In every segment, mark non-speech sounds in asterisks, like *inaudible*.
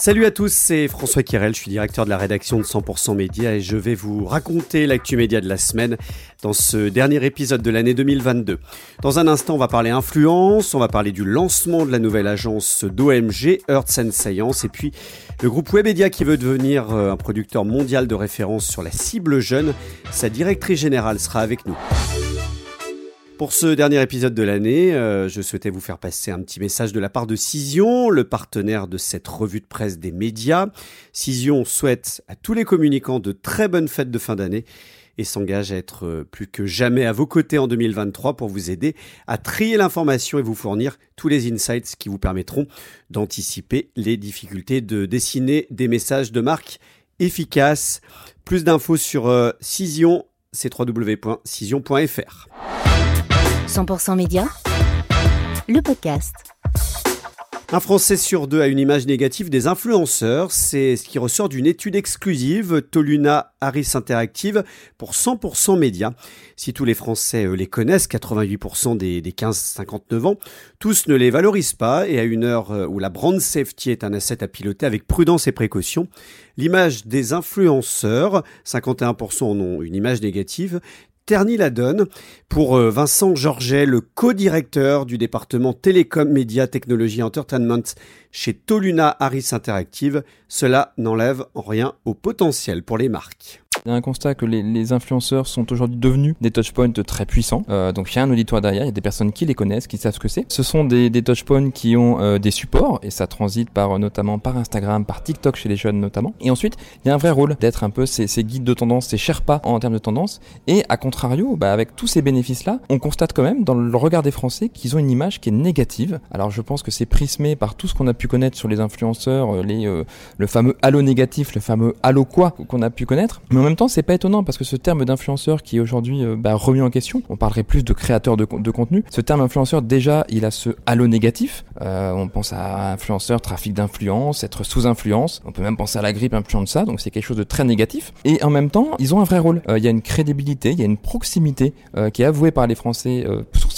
Salut à tous, c'est François Kirel, je suis directeur de la rédaction de 100% Média et je vais vous raconter l'actu média de la semaine dans ce dernier épisode de l'année 2022. Dans un instant, on va parler influence, on va parler du lancement de la nouvelle agence d'OMG, Earth Science, et puis le groupe Webedia qui veut devenir euh, un producteur mondial de référence sur la cible jeune. Sa directrice générale sera avec nous. Pour ce dernier épisode de l'année, euh, je souhaitais vous faire passer un petit message de la part de Cision, le partenaire de cette revue de presse des médias. Cision souhaite à tous les communicants de très bonnes fêtes de fin d'année et s'engage à être euh, plus que jamais à vos côtés en 2023 pour vous aider à trier l'information et vous fournir tous les insights qui vous permettront d'anticiper les difficultés de dessiner des messages de marque efficaces. Plus d'infos sur euh, Cision, c'est www.cision.fr. 100% Média, le podcast. Un Français sur deux a une image négative des influenceurs. C'est ce qui ressort d'une étude exclusive Toluna Harris Interactive pour 100% médias. Si tous les Français euh, les connaissent, 88% des, des 15-59 ans, tous ne les valorisent pas et à une heure euh, où la brand safety est un asset à piloter avec prudence et précaution, l'image des influenceurs, 51% en ont une image négative, ternit la donne. Pour euh, Vincent Georget, le co-directeur du département Télécom, Média, Technologie Entertainment chez Toluna Harris Interactive, cela n'enlève en rien au potentiel pour les marques. Il y a un constat que les, les influenceurs sont aujourd'hui devenus des touchpoints très puissants. Euh, donc il y a un auditoire derrière, il y a des personnes qui les connaissent, qui savent ce que c'est. Ce sont des, des touchpoints qui ont euh, des supports et ça transite par notamment par Instagram, par TikTok chez les jeunes notamment. Et ensuite, il y a un vrai rôle d'être un peu ces, ces, guides de tendance, ces Sherpas en termes de tendance. Et à contrario, bah, avec tous ces bénéfices-là, on constate quand même dans le regard des Français qu'ils ont une image qui est négative. Alors je pense que c'est prismé par tout ce qu'on a pu connaître sur les influenceurs, euh, les, euh, le fameux halo négatif, le fameux halo quoi qu'on a pu connaître. Même temps, c'est pas étonnant parce que ce terme d'influenceur qui est aujourd'hui euh, bah, remis en question, on parlerait plus de créateur de, de, contenu. Ce terme influenceur, déjà, il a ce halo négatif. Euh, on pense à influenceur, trafic d'influence, être sous influence. On peut même penser à la grippe influente ça, donc c'est quelque chose de très négatif. Et en même temps, ils ont un vrai rôle. Il y a une crédibilité, il y a une proximité qui est avouée par les Français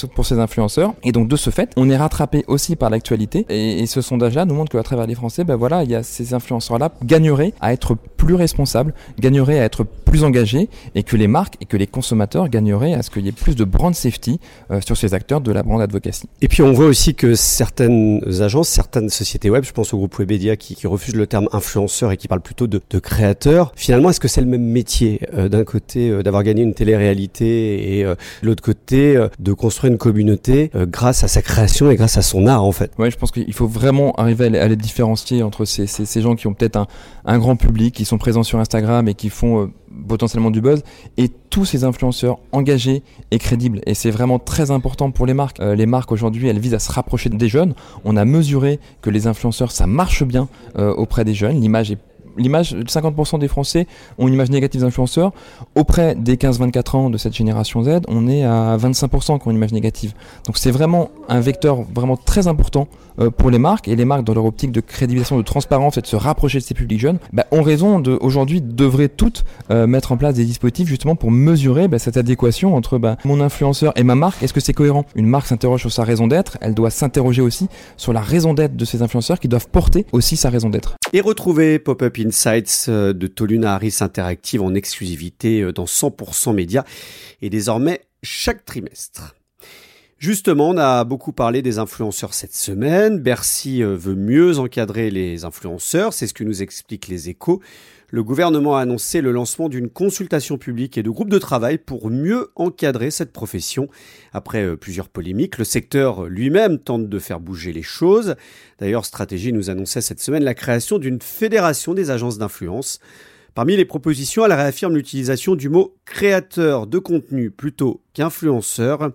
pour ces influenceurs. Et donc de ce fait, on est rattrapé aussi par l'actualité. Et, ce sondage-là nous montre qu'à travers les Français, ben voilà, il y a ces influenceurs-là gagneraient à être plus responsables, gagneraient à être plus engagés et que les marques et que les consommateurs gagneraient à ce qu'il y ait plus de brand safety euh, sur ces acteurs de la brand advocacy. Et puis on voit aussi que certaines agences, certaines sociétés web, je pense au groupe Webedia qui, qui refuse le terme influenceur et qui parle plutôt de, de créateur. Finalement, est-ce que c'est le même métier euh, d'un côté euh, d'avoir gagné une télé-réalité et de l'autre côté de construire communauté euh, grâce à sa création et grâce à son art en fait Ouais, je pense qu'il faut vraiment arriver à les, différencier entre ces, ces, gens qui ont peut-être un, un, grand public, qui sont présents sur Instagram et qui font euh, potentiellement du buzz, et tous ces influenceurs engagés et crédibles. Et c'est vraiment très important pour les marques. Euh, les marques aujourd'hui, elles visent à se rapprocher des jeunes. On a mesuré que les influenceurs, ça marche bien auprès des jeunes. L'image est l'image, 50% des Français ont une image négative d'influenceurs. Auprès des 15-24 ans de cette génération Z, on est à 25% qui ont une image négative. Donc c'est vraiment un vecteur vraiment très important euh, pour les marques et les marques dans leur optique de crédibilisation, de transparence et de se rapprocher de ces publics jeunes, bah, ont raison de aujourd'hui devraient toutes euh, mettre en place des dispositifs justement pour mesurer bah, cette adéquation entre bah, mon influenceur et ma marque. Est-ce que c'est cohérent? Une marque s'interroge sur sa raison d'être, elle doit s'interroger aussi sur la raison d'être de ces influenceurs qui doivent porter aussi sa raison d'être. Et retrouver Pop-up Insights euh, de Toluna Harris Interactive en exclusivité dans 100% Média et désormais chaque trimestre. Justement, on a beaucoup parlé des influenceurs cette semaine. Bercy veut mieux encadrer les influenceurs, c'est ce que nous expliquent les échos. Le gouvernement a annoncé le lancement d'une consultation publique et de groupes de travail pour mieux encadrer cette profession. Après plusieurs polémiques, le secteur lui-même tente de faire bouger les choses. D'ailleurs, Stratégie nous annonçait cette semaine la création d'une fédération des agences d'influence. Parmi les propositions, elle réaffirme l'utilisation du mot créateur de contenu plutôt qu'influenceur.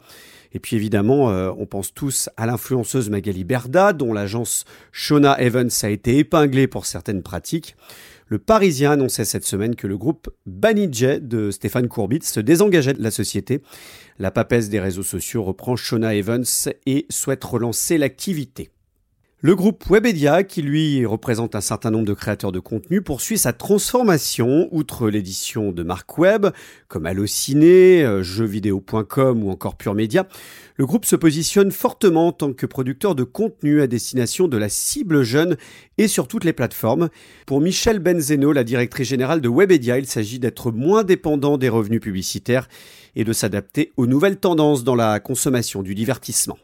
Et puis évidemment, euh, on pense tous à l'influenceuse Magali Berda, dont l'agence Shona Evans a été épinglée pour certaines pratiques. Le Parisien annonçait cette semaine que le groupe Banijay de Stéphane Courbit se désengageait de la société. La papesse des réseaux sociaux reprend Shona Evans et souhaite relancer l'activité. Le groupe Webedia, qui lui représente un certain nombre de créateurs de contenu, poursuit sa transformation, outre l'édition de marques web, comme Allociné, euh, jeuxvideo.com ou encore Pure Media. Le groupe se positionne fortement en tant que producteur de contenu à destination de la cible jeune et sur toutes les plateformes. Pour Michel Benzeno, la directrice générale de Webedia, il s'agit d'être moins dépendant des revenus publicitaires et de s'adapter aux nouvelles tendances dans la consommation du divertissement.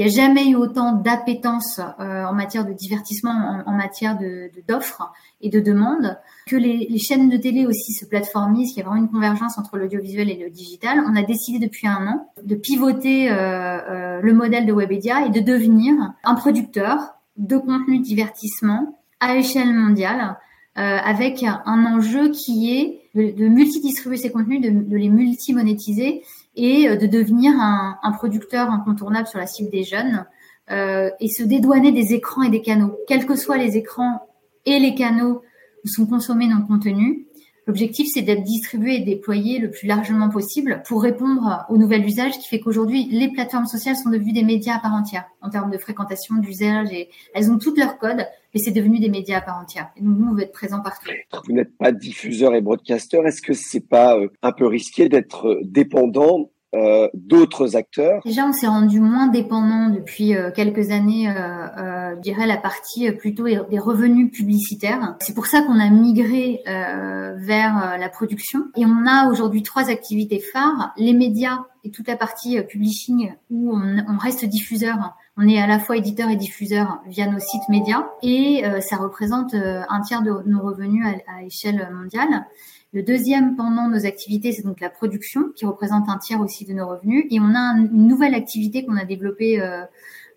Il n'y a jamais eu autant d'appétence euh, en matière de divertissement, en, matière de d'offres et de demandes, que les, chaînes de télé aussi se plateformisent, qu'il y a vraiment une convergence entre l'audiovisuel et le digital. On a décidé depuis un an de pivoter euh, euh, le modèle de Webedia et de devenir un producteur de contenu divertissement à échelle mondiale, avec un enjeu qui est de, de multidistribuer ces contenus, de, de les multi-monétiser et euh, de devenir un, producteur incontournable sur la cible des jeunes euh, et se dédouaner des écrans et des canaux, quels que soient les écrans et les canaux où sont consommés nos contenus. L'objectif, c'est d'être distribué et déployé le plus largement possible pour répondre aux nouvelles usages qui fait qu'aujourd'hui, les plateformes sociales sont devenues des médias à part entière en termes de fréquentation, d'usage et elles ont toutes leurs codes, mais c'est devenu des médias à part entière. Et nous, on veut être présents partout. Vous n'êtes pas diffuseur et broadcaster. Est-ce que c'est pas euh, un peu risqué d'être dépendant euh, d'autres acteurs? Déjà, on s'est rendu moins dépendant depuis euh, quelques années, euh, euh, je dirais la partie euh, plutôt des revenus publicitaires. C'est pour ça qu'on a migré vers la production. Et on a aujourd'hui trois activités phares les médias et toute la partie publishing où on, on, reste diffuseur. On est à la fois éditeur et diffuseur via nos sites médias et ça représente un tiers de nos revenus à, à échelle mondiale. Le deuxième pendant nos activités, c'est donc la production, qui représente un tiers aussi de nos revenus. Et on a une nouvelle activité qu'on a développée euh,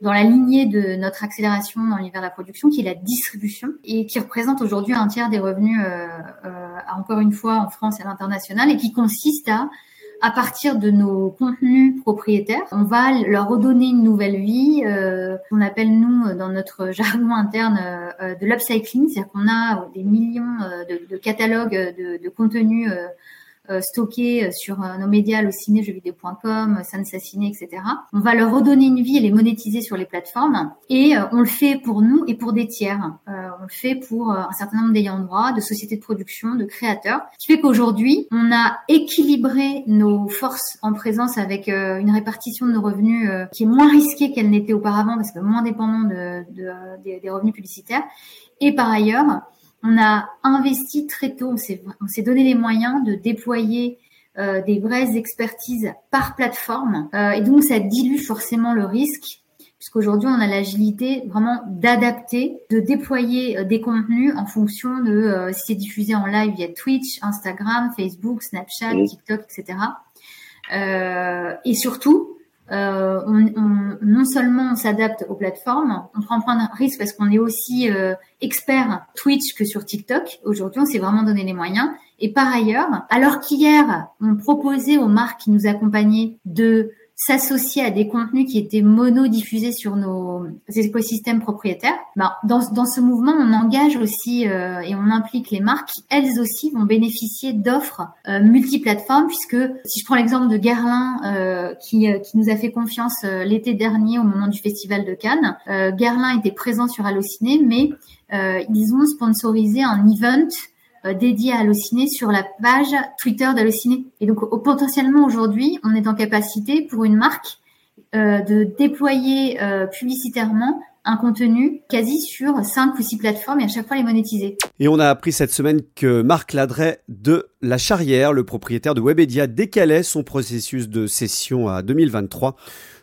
dans la lignée de notre accélération dans l'univers de la production, qui est la distribution, et qui représente aujourd'hui un tiers des revenus, euh, euh, encore une fois, en France et à l'international, et qui consiste à à partir de nos contenus propriétaires, on va leur redonner une nouvelle vie, euh, qu'on appelle nous dans notre *laughs* jargon interne euh, euh de l'upcycling, c'est-à-dire qu'on a des millions euh, de, catalogues de, contenus euh, euh, stockés sur euh, nos médias, le ciné, jeuxvideo.com, Sansasciné, etc. On va leur redonner une vie et les monétiser sur les plateformes. Et euh, on le fait pour nous et pour des tiers. on le fait pour un certain nombre d'ayants droit, de sociétés de production, de créateurs. Ce qui fait qu'aujourd'hui, on a équilibré nos forces en présence avec une répartition de nos revenus qui est moins risquée qu'elle n'était auparavant parce que moins dépendant de, de, des revenus publicitaires. Et par ailleurs, on a investi très tôt, on s'est donné les moyens de déployer euh, des vraies expertises par plateforme. Euh, et donc, ça dilue forcément le risque, puisqu'aujourd'hui, on a l'agilité vraiment d'adapter, de déployer euh, des contenus en fonction de euh, si c'est diffusé en live via Twitch, Instagram, Facebook, Snapchat, TikTok, etc. Euh, et surtout, euh, on, on, non seulement on s'adapte aux plateformes, on prend point de risque parce qu'on est aussi euh, expert Twitch que sur TikTok. Aujourd'hui, on s'est vraiment donné les moyens. Et par ailleurs, alors qu'hier, on proposait aux marques qui nous accompagnaient de s'associer à des contenus qui étaient mono-diffusés sur nos écosystèmes propriétaires, ben, dans, dans ce mouvement, on engage aussi euh, et on implique les marques qui, elles aussi, vont bénéficier d'offres euh, multiplateformes, puisque si je prends l'exemple de Guerlain, euh, qui, euh, qui nous a fait confiance euh, l'été dernier au moment du Festival de Cannes, Guerlain était présent sur Allociné, mais ils ont sponsorisé un event euh, dédié à Allociné sur la page Twitter d'Allociné. Et donc potentiellement aujourd'hui, on est en capacité pour une marque euh, de déployer euh, publicitairement un contenu quasi sur cinq ou six plateformes et à chaque fois les monétiser. Et on a appris cette semaine que Marc Ladret de La Charrière, le propriétaire de Webedia, décalait son processus de cession à 2023.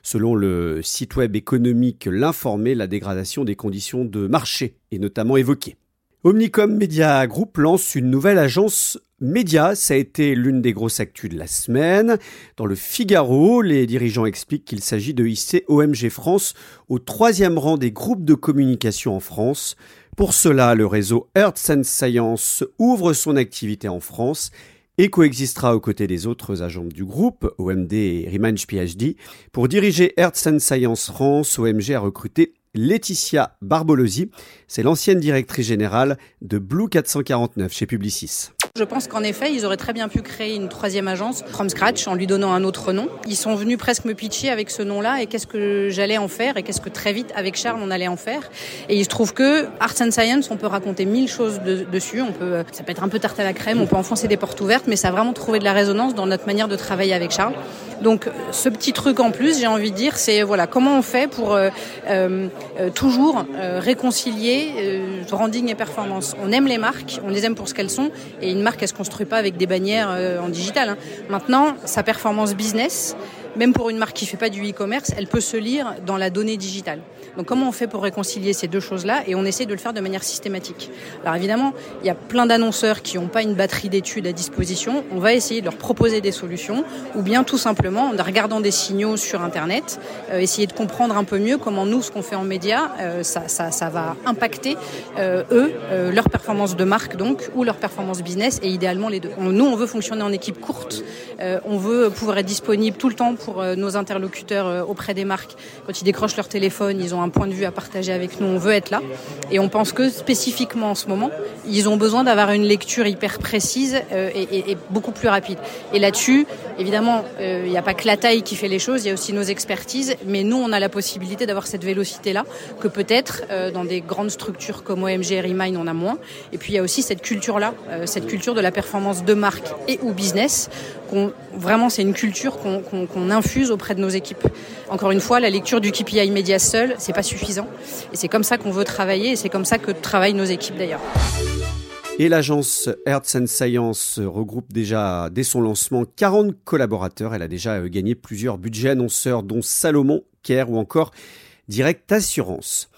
Selon le site web économique L'Informé, la dégradation des conditions de marché est notamment évoquée. Omnicom Media Group lance une nouvelle agence média. Ça a été l'une des grosses actus de la semaine. Dans le Figaro, les dirigeants expliquent qu'il s'agit de hisser OMG France au troisième rang des groupes de communication en France. Pour cela, le réseau Earth Science ouvre son activité en France et coexistera aux côtés des autres agents du groupe, OMD et Remange PhD. Pour diriger Earth Science France, OMG a recruté Laetitia Barbolosi, c'est l'ancienne directrice générale de Blue 449 chez Publicis. Je pense qu'en effet, ils auraient très bien pu créer une troisième agence from scratch en lui donnant un autre nom. Ils sont venus presque me pitcher avec ce nom-là et qu'est-ce que j'allais en faire et qu'est-ce que très vite avec Charles on allait en faire. Et il se trouve que Arts and Science, on peut raconter mille choses dessus. On peut, ça peut être un peu tarte à la crème, on peut enfoncer des portes ouvertes, mais ça a vraiment trouvé de la résonance dans notre manière de travailler avec Charles. Donc ce petit truc en plus, j'ai envie de dire, c'est voilà comment on fait pour euh, euh, toujours euh, réconcilier branding et performance. On aime les marques, on les aime pour ce qu'elles sont, et une marque elle se construit pas avec des bannières en digital. Hein. Maintenant, sa performance business, même pour une marque qui fait pas du e-commerce, elle peut se lire dans la donnée digitale. Donc comment on fait pour réconcilier ces deux choses-là Et on essaie de le faire de manière systématique. Alors évidemment, il y a plein d'annonceurs qui n'ont pas une batterie d'études à disposition. On va essayer de leur proposer des solutions, ou bien tout simplement, en regardant des signaux sur Internet, euh, essayer de comprendre un peu mieux comment nous, ce qu'on fait en médias, euh, ça, ça, ça, va impacter euh, eux, leur performance de marque donc, ou leur performance business, et idéalement les deux. nous, on veut fonctionner en équipe courte. On veut pouvoir être disponible tout le temps pour nos interlocuteurs auprès des marques. Quand ils décrochent leur téléphone, ils ont un point de vue à partager avec nous, on veut être là. Et on pense que spécifiquement en ce moment, ils ont besoin d'avoir une lecture hyper précise euh, et, beaucoup plus rapide. Et là-dessus, évidemment, euh, il n'y a pas que la taille qui fait les choses, il y a aussi nos expertises. Mais nous, on a la possibilité d'avoir cette vélocité-là que peut-être euh, dans des grandes structures comme OMG, Remind, on a moins. Et puis il y a aussi cette culture-là, cette culture de la performance de marque et ou business. Vraiment, c'est une culture qu'on infuse auprès de nos équipes. Encore une fois, la lecture du KPI média seul, c'est pas suffisant. Et c'est comme ça qu'on veut travailler et c'est comme ça que travaillent nos équipes d'ailleurs. Et l'agence Hertz Science regroupe déjà, dès son lancement, 40 collaborateurs. Elle a déjà euh, gagné plusieurs budgets annonceurs, dont Salomon, Care ou encore Direct Assurance.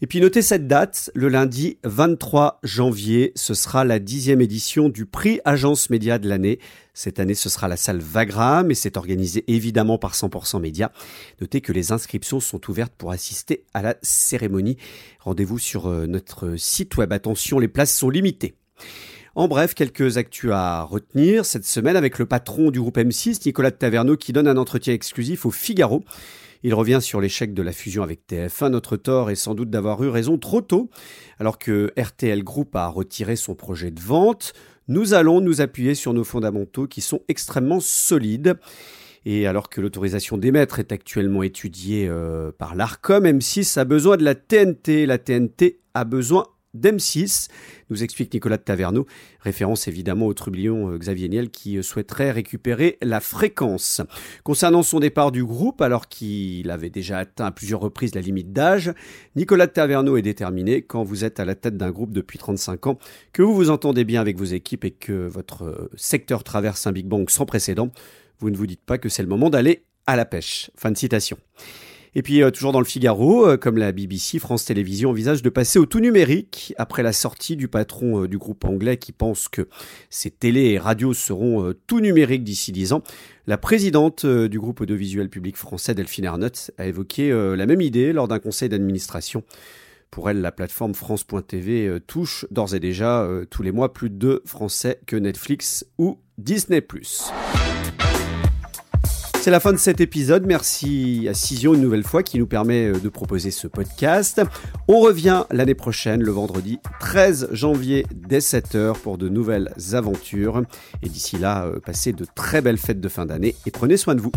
Et puis notez cette date, le lundi 23 janvier, ce sera la dixième édition du prix Agence Média de l'année. Cette année, ce sera la salle Vagram et c'est organisé évidemment par 100% Média. Notez que les inscriptions sont ouvertes pour assister à la cérémonie. Rendez-vous sur euh, notre site web. Attention, les places sont limitées. En bref, quelques actus à retenir cette semaine avec le patron du groupe M6, Nicolas de Taverneau, qui donne un entretien exclusif au Figaro. Il revient sur l'échec de la fusion avec TF1. Notre tort est sans doute d'avoir eu raison trop tôt, alors que RTL Group a retiré son projet de vente. Nous allons nous appuyer sur nos fondamentaux qui sont extrêmement solides. Et alors que l'autorisation d'émettre est actuellement étudiée euh, par l'ARCOM, M6 a besoin de la TNT. La TNT a besoin d'M6, nous explique Nicolas de Taverneau, référence évidemment au trublion euh, Xavier Niel qui euh, souhaiterait récupérer la fréquence. Concernant son départ du groupe, alors qu'il avait déjà atteint à plusieurs reprises la limite d'âge, Nicolas de Taverneau est déterminé quand vous êtes à la tête d'un groupe depuis 35 ans, que vous vous entendez bien avec vos équipes et que votre euh, secteur traverse un Big Bang sans précédent, vous ne vous dites pas que c'est le moment d'aller à la pêche. Fin de citation. Et puis euh, toujours dans le Figaro, euh, comme la BBC, France Télévisions envisage de passer au tout numérique après la sortie du patron euh, du groupe anglais qui pense que ces télé et radios seront tout numériques d'ici 10 ans. La présidente du groupe audiovisuel public français, Delphine Arnott, a évoqué la même idée lors d'un conseil d'administration. Pour elle, la plateforme France.tv touche d'ores et déjà tous les mois plus de Français que Netflix ou Disney ⁇ c'est la fin de cet épisode. Merci à Cision une nouvelle fois qui nous permet euh, de proposer ce podcast. On revient l'année prochaine, le vendredi 13 janvier dès 7h pour de nouvelles aventures. Et d'ici là, euh, passez de très belles fêtes de fin d'année et prenez soin de vous.